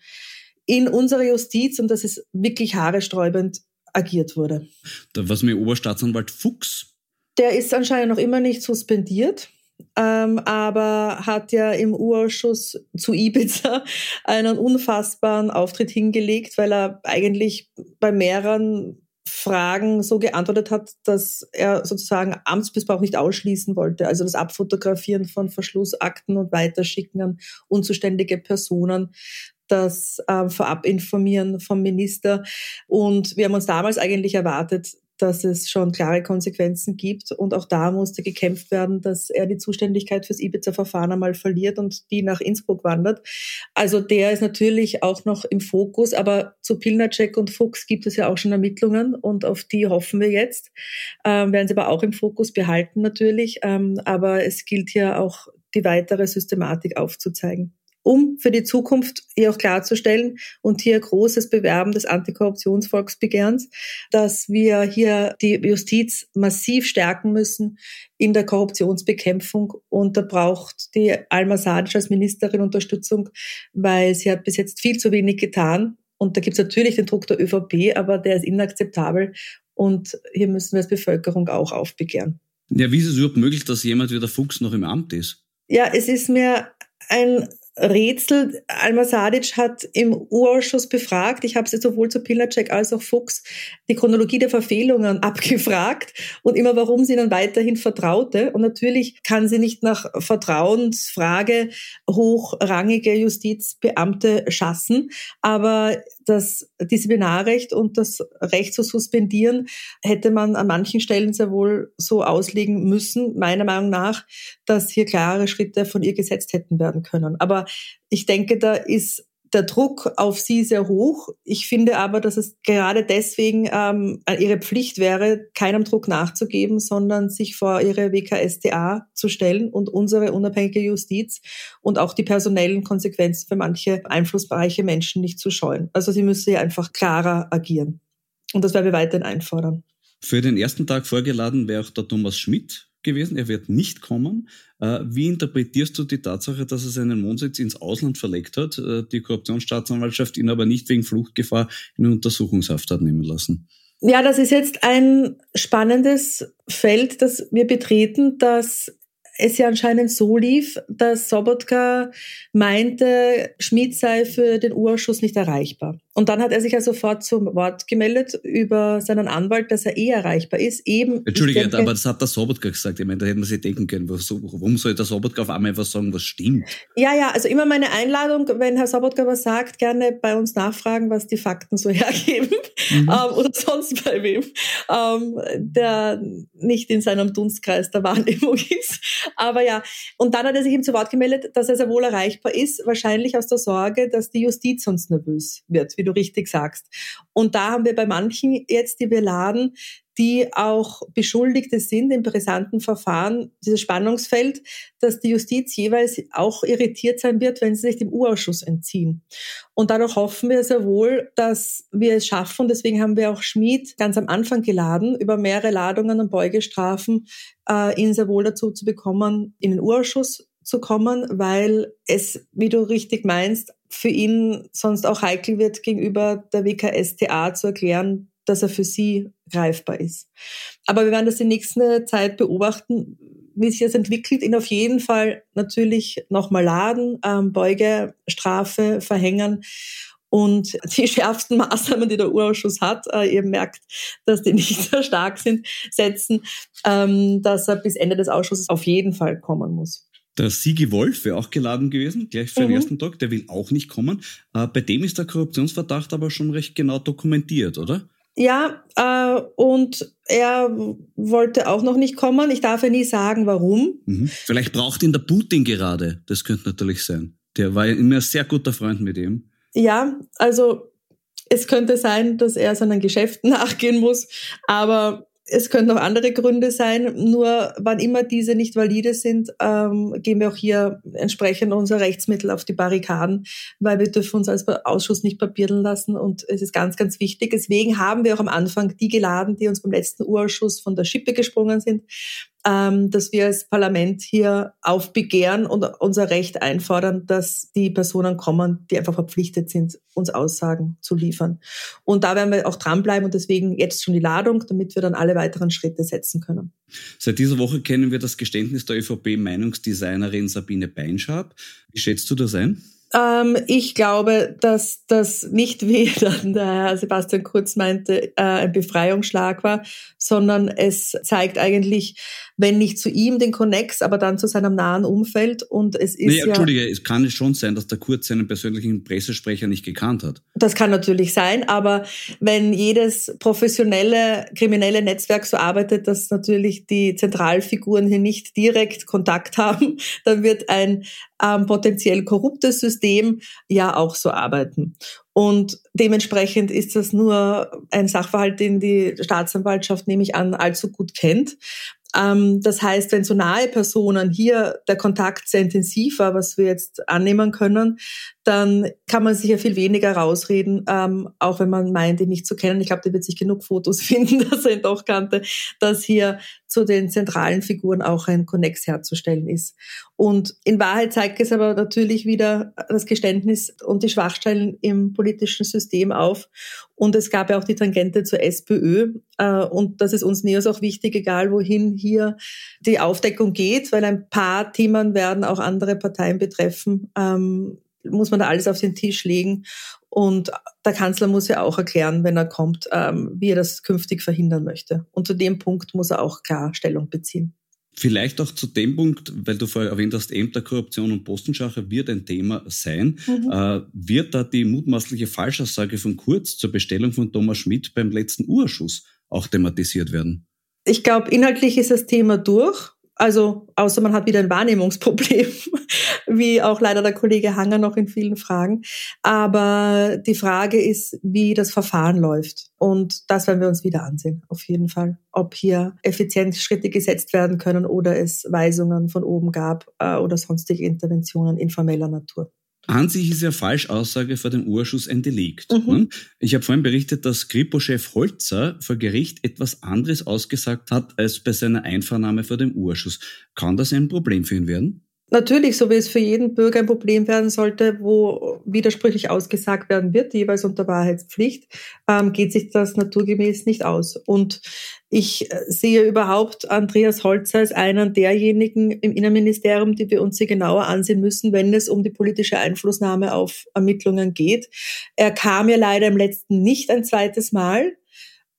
in unserer Justiz, und das ist wirklich haaresträubend, agiert wurde. Was mit Oberstaatsanwalt Fuchs? Der ist anscheinend noch immer nicht suspendiert. Ähm, aber hat ja im U-Ausschuss zu Ibiza einen unfassbaren Auftritt hingelegt, weil er eigentlich bei mehreren Fragen so geantwortet hat, dass er sozusagen Amtsmissbrauch nicht ausschließen wollte. Also das Abfotografieren von Verschlussakten und Weiterschicken an unzuständige Personen, das äh, Vorabinformieren vom Minister. Und wir haben uns damals eigentlich erwartet, dass es schon klare Konsequenzen gibt. Und auch da musste gekämpft werden, dass er die Zuständigkeit fürs Ibiza-Verfahren einmal verliert und die nach Innsbruck wandert. Also der ist natürlich auch noch im Fokus, aber zu Pilnacek und Fuchs gibt es ja auch schon Ermittlungen und auf die hoffen wir jetzt. Ähm, werden sie aber auch im Fokus behalten natürlich. Ähm, aber es gilt hier auch die weitere Systematik aufzuzeigen um für die Zukunft hier auch klarzustellen und hier großes Bewerben des Antikorruptionsvolksbegehrens, dass wir hier die Justiz massiv stärken müssen in der Korruptionsbekämpfung. Und da braucht die Alma Sadic als Ministerin Unterstützung, weil sie hat bis jetzt viel zu wenig getan. Und da gibt es natürlich den Druck der ÖVP, aber der ist inakzeptabel. Und hier müssen wir als Bevölkerung auch aufbegehren. Ja, wie ist es überhaupt möglich, dass jemand wie der Fuchs noch im Amt ist? Ja, es ist mir ein Rätsel. Alma Sadic hat im U-Ausschuss befragt, ich habe sie sowohl zu Pilacek als auch Fuchs, die Chronologie der Verfehlungen abgefragt und immer, warum sie ihnen weiterhin vertraute. Und natürlich kann sie nicht nach Vertrauensfrage hochrangige Justizbeamte schassen, aber das Disziplinarrecht und das Recht zu suspendieren hätte man an manchen Stellen sehr wohl so auslegen müssen, meiner Meinung nach, dass hier klare Schritte von ihr gesetzt hätten werden können. Aber ich denke, da ist der Druck auf sie sehr hoch. Ich finde aber, dass es gerade deswegen ähm, ihre Pflicht wäre, keinem Druck nachzugeben, sondern sich vor ihre WKSDA zu stellen und unsere unabhängige Justiz und auch die personellen Konsequenzen für manche einflussreiche Menschen nicht zu scheuen. Also sie müsse einfach klarer agieren. Und das werden wir weiterhin einfordern. Für den ersten Tag vorgeladen wäre auch der Thomas Schmidt gewesen, er wird nicht kommen. Äh, wie interpretierst du die Tatsache, dass er seinen Wohnsitz ins Ausland verlegt hat, äh, die Korruptionsstaatsanwaltschaft ihn aber nicht wegen Fluchtgefahr in Untersuchungshaft hat nehmen lassen? Ja, das ist jetzt ein spannendes Feld, das wir betreten, dass es ja anscheinend so lief, dass Sobotka meinte, Schmidt sei für den Urausschuss nicht erreichbar. Und dann hat er sich ja sofort zum Wort gemeldet über seinen Anwalt, dass er eh erreichbar ist. Eben, Entschuldige, denke, aber das hat der Sobotka gesagt. Ich meine, da hätten wir sich denken können, warum soll der Sobotka auf einmal etwas sagen, was stimmt? Ja, ja, also immer meine Einladung, wenn Herr Sobotka was sagt, gerne bei uns nachfragen, was die Fakten so hergeben. Mhm. Ähm, oder sonst bei wem, ähm, der nicht in seinem Dunstkreis der Wahrnehmung ist. Aber ja, und dann hat er sich ihm zu Wort gemeldet, dass er sehr wohl erreichbar ist, wahrscheinlich aus der Sorge, dass die Justiz sonst nervös wird wie du richtig sagst. Und da haben wir bei manchen jetzt, die wir laden, die auch Beschuldigte sind im brisanten Verfahren, dieses Spannungsfeld, dass die Justiz jeweils auch irritiert sein wird, wenn sie sich dem U-Ausschuss entziehen. Und dadurch hoffen wir sehr wohl, dass wir es schaffen, deswegen haben wir auch Schmid ganz am Anfang geladen, über mehrere Ladungen und Beugestrafen äh, ihn sehr wohl dazu zu bekommen, in den U-Ausschuss zu kommen, weil es, wie du richtig meinst, für ihn sonst auch heikel wird, gegenüber der WKSTA zu erklären, dass er für sie greifbar ist. Aber wir werden das in nächster Zeit beobachten, wie sich das entwickelt. Ihn auf jeden Fall natürlich nochmal laden, ähm, Beugestrafe verhängen und die schärfsten Maßnahmen, die der Urausschuss hat, äh, ihr merkt, dass die nicht so stark sind, setzen, ähm, dass er bis Ende des Ausschusses auf jeden Fall kommen muss. Der Sigi Wolf wäre auch geladen gewesen, gleich für mhm. den ersten Tag. Der will auch nicht kommen. Äh, bei dem ist der Korruptionsverdacht aber schon recht genau dokumentiert, oder? Ja, äh, und er wollte auch noch nicht kommen. Ich darf ja nie sagen, warum. Mhm. Vielleicht braucht ihn der Putin gerade. Das könnte natürlich sein. Der war immer ein sehr guter Freund mit ihm. Ja, also es könnte sein, dass er seinen Geschäften nachgehen muss, aber es könnten auch andere Gründe sein, nur wann immer diese nicht valide sind, ähm, gehen wir auch hier entsprechend unser Rechtsmittel auf die Barrikaden, weil wir dürfen uns als Ausschuss nicht papierteln lassen und es ist ganz, ganz wichtig. Deswegen haben wir auch am Anfang die geladen, die uns beim letzten Urausschuss von der Schippe gesprungen sind, ähm, dass wir als Parlament hier aufbegehren und unser Recht einfordern, dass die Personen kommen, die einfach verpflichtet sind, uns Aussagen zu liefern. Und da werden wir auch dranbleiben und deswegen jetzt schon die Ladung, damit wir dann alle weiteren Schritte setzen können. Seit dieser Woche kennen wir das Geständnis der ÖVP-Meinungsdesignerin Sabine Beinschab. Wie schätzt du das ein? Ähm, ich glaube, dass das nicht, wie dann der Herr Sebastian Kurz meinte, äh, ein Befreiungsschlag war, sondern es zeigt eigentlich, wenn nicht zu ihm den Connex, aber dann zu seinem nahen Umfeld. Und es ist nee, ja, Entschuldige, es kann schon sein, dass der Kurz seinen persönlichen Pressesprecher nicht gekannt hat. Das kann natürlich sein, aber wenn jedes professionelle kriminelle Netzwerk so arbeitet, dass natürlich die Zentralfiguren hier nicht direkt Kontakt haben, dann wird ein ähm, potenziell korruptes System ja auch so arbeiten. Und dementsprechend ist das nur ein Sachverhalt, den die Staatsanwaltschaft, nehme ich an, allzu gut kennt. Ähm, das heißt, wenn so nahe Personen hier der Kontakt sehr intensiv war, was wir jetzt annehmen können, dann kann man sich ja viel weniger rausreden, ähm, auch wenn man meint, ihn nicht zu kennen. Ich glaube, der wird sich genug Fotos finden, dass er ihn doch kannte, dass hier zu den zentralen Figuren auch ein Connex herzustellen ist. Und in Wahrheit zeigt es aber natürlich wieder das Geständnis und die Schwachstellen im politischen System auf. Und es gab ja auch die Tangente zur SPÖ. Äh, und das ist uns NEOS auch wichtig, egal wohin hier die Aufdeckung geht, weil ein paar Themen werden auch andere Parteien betreffen. Ähm, muss man da alles auf den Tisch legen. Und der Kanzler muss ja auch erklären, wenn er kommt, ähm, wie er das künftig verhindern möchte. Und zu dem Punkt muss er auch klar Stellung beziehen. Vielleicht auch zu dem Punkt, weil du vorher erwähnt hast, Ämterkorruption und Postenschacher wird ein Thema sein. Mhm. Äh, wird da die mutmaßliche Falschaussage von Kurz zur Bestellung von Thomas Schmidt beim letzten Urschuss auch thematisiert werden? Ich glaube, inhaltlich ist das Thema durch. Also außer man hat wieder ein Wahrnehmungsproblem, wie auch leider der Kollege Hanger noch in vielen Fragen. Aber die Frage ist, wie das Verfahren läuft. Und das werden wir uns wieder ansehen, auf jeden Fall. Ob hier effizient Schritte gesetzt werden können oder es Weisungen von oben gab äh, oder sonstige Interventionen informeller Natur. An sich ist ja Falschaussage vor dem Urschuss ein Delikt. Mhm. Ne? Ich habe vorhin berichtet, dass Kripo-Chef Holzer vor Gericht etwas anderes ausgesagt hat als bei seiner Einvernahme vor dem Urschuss. Kann das ein Problem für ihn werden? Natürlich, so wie es für jeden Bürger ein Problem werden sollte, wo widersprüchlich ausgesagt werden wird, jeweils unter Wahrheitspflicht, ähm, geht sich das naturgemäß nicht aus. Und ich äh, sehe überhaupt Andreas Holzer als einen derjenigen im Innenministerium, die wir uns hier genauer ansehen müssen, wenn es um die politische Einflussnahme auf Ermittlungen geht. Er kam ja leider im letzten nicht ein zweites Mal,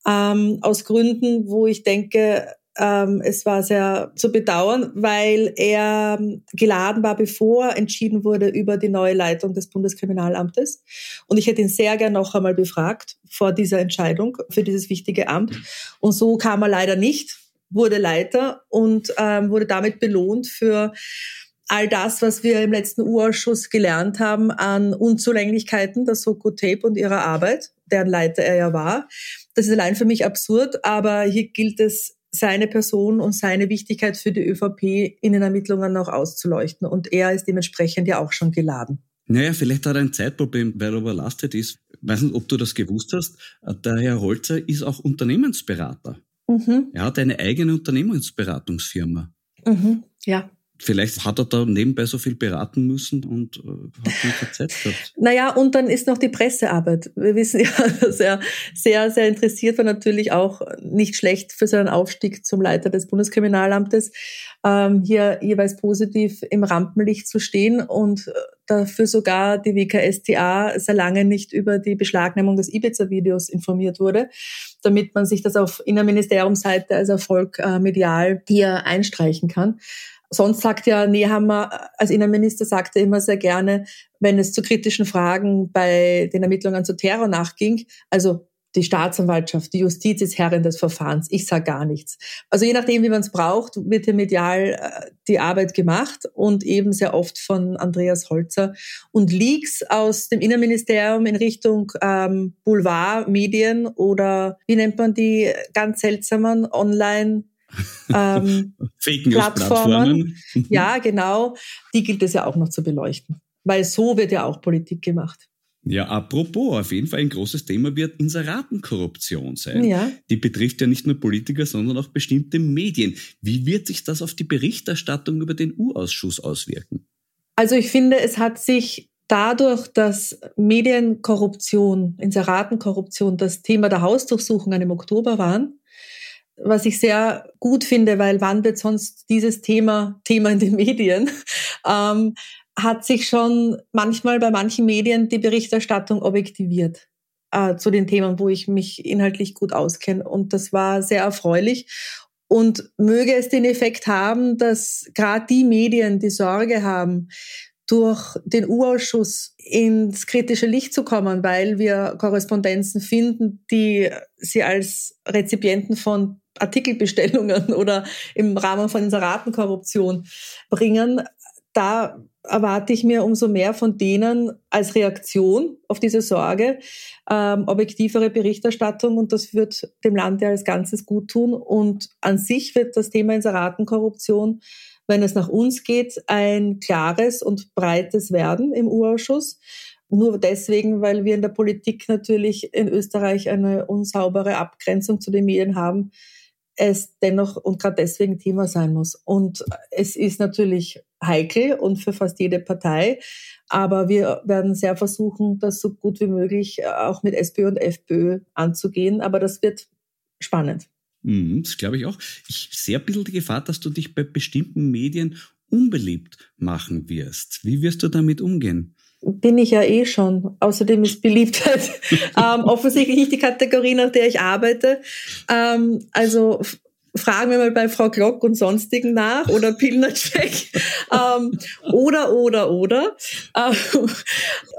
ähm, aus Gründen, wo ich denke, ähm, es war sehr zu bedauern, weil er ähm, geladen war, bevor entschieden wurde über die neue Leitung des Bundeskriminalamtes. Und ich hätte ihn sehr gern noch einmal befragt vor dieser Entscheidung für dieses wichtige Amt. Und so kam er leider nicht, wurde Leiter und ähm, wurde damit belohnt für all das, was wir im letzten U-Ausschuss gelernt haben an Unzulänglichkeiten der Soko Tape und ihrer Arbeit, deren Leiter er ja war. Das ist allein für mich absurd, aber hier gilt es seine Person und seine Wichtigkeit für die ÖVP in den Ermittlungen noch auszuleuchten. Und er ist dementsprechend ja auch schon geladen. Naja, vielleicht hat er ein Zeitproblem, weil er überlastet ist. Ich weiß nicht, ob du das gewusst hast. Der Herr Holzer ist auch Unternehmensberater. Mhm. Er hat eine eigene Unternehmensberatungsfirma. Mhm. Ja, Vielleicht hat er da nebenbei so viel beraten müssen und äh, hat keine Zeit gehabt. Naja, und dann ist noch die Pressearbeit. Wir wissen ja, dass er sehr, sehr interessiert war, natürlich auch nicht schlecht für seinen Aufstieg zum Leiter des Bundeskriminalamtes, ähm, hier jeweils positiv im Rampenlicht zu stehen und dafür sogar die WKSTA sehr lange nicht über die Beschlagnahmung des Ibiza-Videos informiert wurde, damit man sich das auf Innenministeriumsseite als Erfolg äh, medial hier einstreichen kann sonst sagt ja Nehammer, als Innenminister sagt er immer sehr gerne, wenn es zu kritischen Fragen bei den Ermittlungen zu Terror nachging, also die Staatsanwaltschaft, die Justiz ist Herrin des Verfahrens. Ich sage gar nichts. Also je nachdem, wie man es braucht, wird hier medial äh, die Arbeit gemacht und eben sehr oft von Andreas Holzer. Und Leaks aus dem Innenministerium in Richtung ähm, Boulevardmedien oder wie nennt man die ganz seltsamen Online- ähm, Fake News Plattformen. ja, genau. Die gilt es ja auch noch zu beleuchten. Weil so wird ja auch Politik gemacht. Ja, apropos, auf jeden Fall ein großes Thema wird Inseratenkorruption sein. Ja. Die betrifft ja nicht nur Politiker, sondern auch bestimmte Medien. Wie wird sich das auf die Berichterstattung über den U-Ausschuss auswirken? Also ich finde, es hat sich dadurch, dass Medienkorruption, Inseratenkorruption das Thema der Hausdurchsuchungen im Oktober waren, was ich sehr gut finde, weil wann wird sonst dieses Thema Thema in den Medien, ähm, hat sich schon manchmal bei manchen Medien die Berichterstattung objektiviert äh, zu den Themen, wo ich mich inhaltlich gut auskenne. Und das war sehr erfreulich. Und möge es den Effekt haben, dass gerade die Medien, die Sorge haben, durch den U-Ausschuss ins kritische Licht zu kommen, weil wir Korrespondenzen finden, die sie als Rezipienten von Artikelbestellungen oder im Rahmen von Inseratenkorruption bringen, da erwarte ich mir umso mehr von denen als Reaktion auf diese Sorge ähm, objektivere Berichterstattung und das wird dem Land ja als Ganzes gut tun. Und an sich wird das Thema Inseratenkorruption, wenn es nach uns geht, ein klares und breites werden im U-Ausschuss. Nur deswegen, weil wir in der Politik natürlich in Österreich eine unsaubere Abgrenzung zu den Medien haben, es dennoch und gerade deswegen Thema sein muss. Und es ist natürlich heikel und für fast jede Partei, aber wir werden sehr versuchen, das so gut wie möglich auch mit SPÖ und FPÖ anzugehen. Aber das wird spannend. Mhm, das glaube ich auch. Ich sehe ein bisschen die Gefahr, dass du dich bei bestimmten Medien unbeliebt machen wirst. Wie wirst du damit umgehen? bin ich ja eh schon. Außerdem ist Beliebtheit ähm, offensichtlich nicht die Kategorie, nach der ich arbeite. Ähm, also fragen wir mal bei Frau Glock und sonstigen nach oder Pilnercheck ähm, oder oder oder ähm,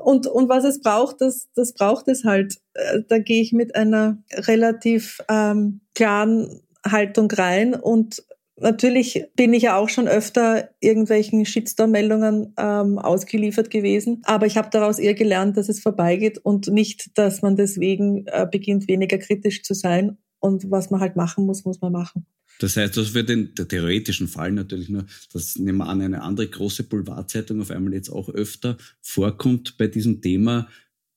und und was es braucht, das das braucht es halt. Äh, da gehe ich mit einer relativ ähm, klaren Haltung rein und Natürlich bin ich ja auch schon öfter irgendwelchen Shitstorm-Meldungen ähm, ausgeliefert gewesen, aber ich habe daraus eher gelernt, dass es vorbeigeht und nicht, dass man deswegen äh, beginnt, weniger kritisch zu sein. Und was man halt machen muss, muss man machen. Das heißt, das für den theoretischen Fall natürlich nur, dass nehmen wir an, eine andere große Boulevardzeitung auf einmal jetzt auch öfter vorkommt bei diesem Thema.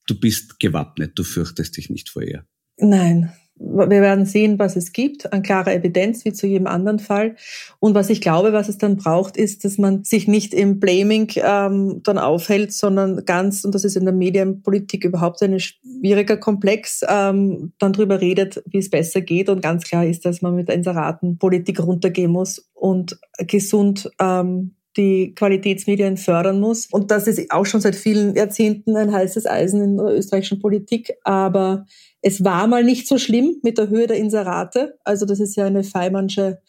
Du bist gewappnet, du fürchtest dich nicht vor ihr. Nein, wir werden sehen, was es gibt an klarer Evidenz, wie zu jedem anderen Fall. Und was ich glaube, was es dann braucht, ist, dass man sich nicht im Blaming ähm, dann aufhält, sondern ganz, und das ist in der Medienpolitik überhaupt ein schwieriger Komplex, ähm, dann drüber redet, wie es besser geht. Und ganz klar ist, dass man mit Inseratenpolitik runtergehen muss und gesund ähm, die Qualitätsmedien fördern muss. Und das ist auch schon seit vielen Jahrzehnten ein heißes Eisen in der österreichischen Politik. Aber es war mal nicht so schlimm mit der Höhe der Inserate. Also das ist ja eine Feimannsche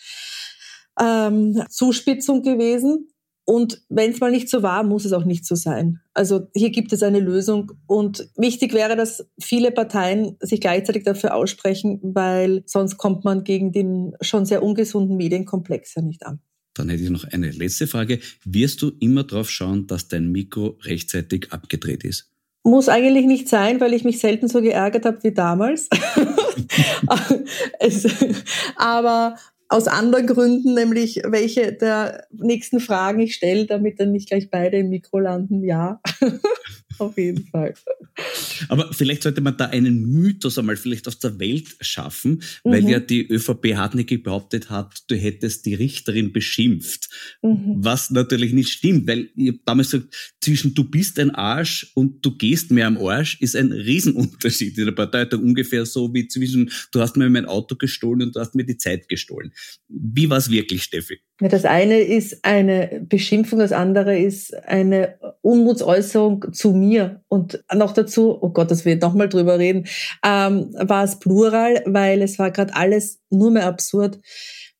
ähm, Zuspitzung gewesen. Und wenn es mal nicht so war, muss es auch nicht so sein. Also hier gibt es eine Lösung. Und wichtig wäre, dass viele Parteien sich gleichzeitig dafür aussprechen, weil sonst kommt man gegen den schon sehr ungesunden Medienkomplex ja nicht an. Dann hätte ich noch eine letzte Frage. Wirst du immer darauf schauen, dass dein Mikro rechtzeitig abgedreht ist? Muss eigentlich nicht sein, weil ich mich selten so geärgert habe wie damals. es, aber aus anderen Gründen, nämlich welche der nächsten Fragen ich stelle, damit dann nicht gleich beide im Mikro landen, ja. Auf jeden Fall. Aber vielleicht sollte man da einen Mythos einmal vielleicht aus der Welt schaffen, weil mhm. ja die ÖVP hartnäckig behauptet hat, du hättest die Richterin beschimpft. Mhm. Was natürlich nicht stimmt, weil ich habe damals gesagt, zwischen du bist ein Arsch und du gehst mehr am Arsch ist ein Riesenunterschied in der Partei. Ungefähr so wie zwischen du hast mir mein Auto gestohlen und du hast mir die Zeit gestohlen. Wie war es wirklich, Steffi? Das eine ist eine Beschimpfung, das andere ist eine Unmutsäußerung zu mir. Und noch dazu, oh Gott, das will ich nochmal drüber reden, ähm, war es Plural, weil es war gerade alles nur mehr absurd.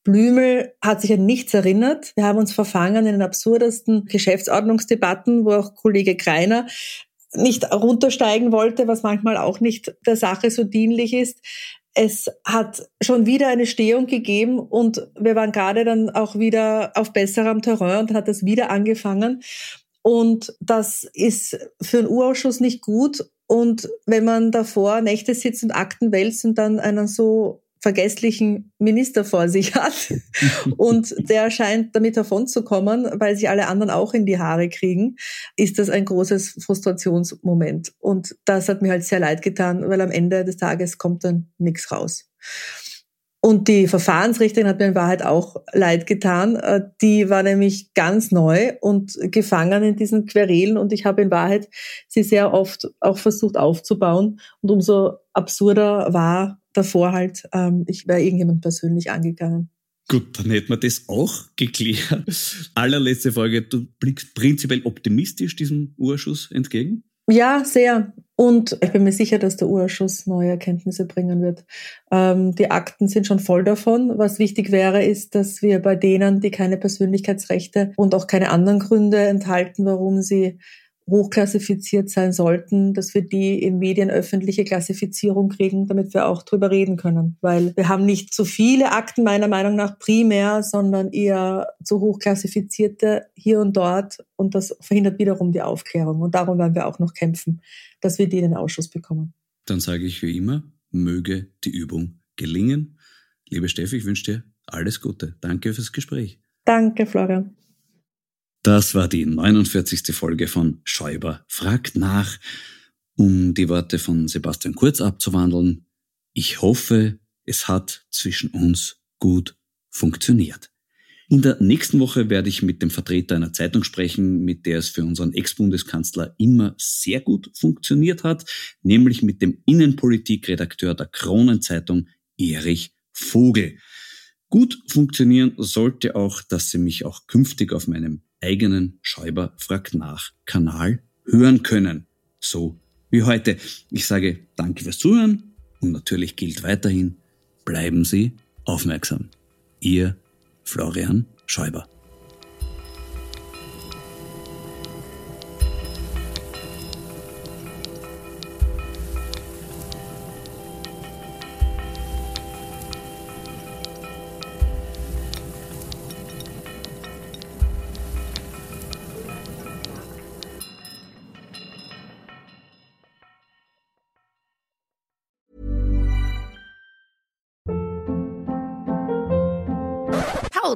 Blümel hat sich an nichts erinnert. Wir haben uns verfangen in den absurdesten Geschäftsordnungsdebatten, wo auch Kollege Kreiner nicht runtersteigen wollte, was manchmal auch nicht der Sache so dienlich ist es hat schon wieder eine Stehung gegeben und wir waren gerade dann auch wieder auf besserem Terrain und hat das wieder angefangen. Und das ist für einen Urausschuss nicht gut. Und wenn man davor Nächte sitzt und Akten wälzt und dann einen so vergesslichen Minister vor sich hat und der scheint damit davonzukommen, weil sich alle anderen auch in die Haare kriegen, ist das ein großes Frustrationsmoment. Und das hat mir halt sehr leid getan, weil am Ende des Tages kommt dann nichts raus. Und die Verfahrensrichterin hat mir in Wahrheit auch leid getan. Äh, die war nämlich ganz neu und gefangen in diesen Querelen und ich habe in Wahrheit sie sehr oft auch versucht aufzubauen. Und umso absurder war davor halt, ähm, ich wäre irgendjemand persönlich angegangen. Gut, dann hätten wir das auch geklärt. Allerletzte Frage. Du blickst prinzipiell optimistisch diesem Urschuss entgegen? Ja, sehr. Und ich bin mir sicher, dass der Urschuss neue Erkenntnisse bringen wird. Ähm, die Akten sind schon voll davon. Was wichtig wäre, ist, dass wir bei denen, die keine Persönlichkeitsrechte und auch keine anderen Gründe enthalten, warum sie hochklassifiziert sein sollten, dass wir die in Medien öffentliche Klassifizierung kriegen, damit wir auch drüber reden können. Weil wir haben nicht zu viele Akten meiner Meinung nach primär, sondern eher zu hochklassifizierte hier und dort. Und das verhindert wiederum die Aufklärung. Und darum werden wir auch noch kämpfen, dass wir die in den Ausschuss bekommen. Dann sage ich wie immer, möge die Übung gelingen. Liebe Steffi, ich wünsche dir alles Gute. Danke fürs Gespräch. Danke, Florian. Das war die 49. Folge von Schäuber fragt nach. Um die Worte von Sebastian Kurz abzuwandeln, ich hoffe, es hat zwischen uns gut funktioniert. In der nächsten Woche werde ich mit dem Vertreter einer Zeitung sprechen, mit der es für unseren Ex-Bundeskanzler immer sehr gut funktioniert hat, nämlich mit dem Innenpolitikredakteur der Kronenzeitung Erich Vogel. Gut funktionieren sollte auch, dass Sie mich auch künftig auf meinem eigenen Schäuber fragt nach Kanal hören können. So wie heute. Ich sage danke fürs Zuhören und natürlich gilt weiterhin, bleiben Sie aufmerksam. Ihr Florian Schäuber.